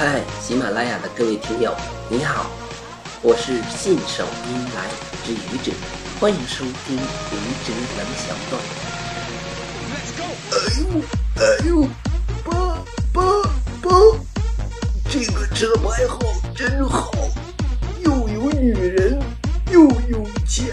嗨，喜马拉雅的各位听友，你好，我是信手拈来之愚者，欢迎收听愚者冷小段。哎呦，哎呦，爸爸爸，这个车牌号真好，又有女人，又有钱。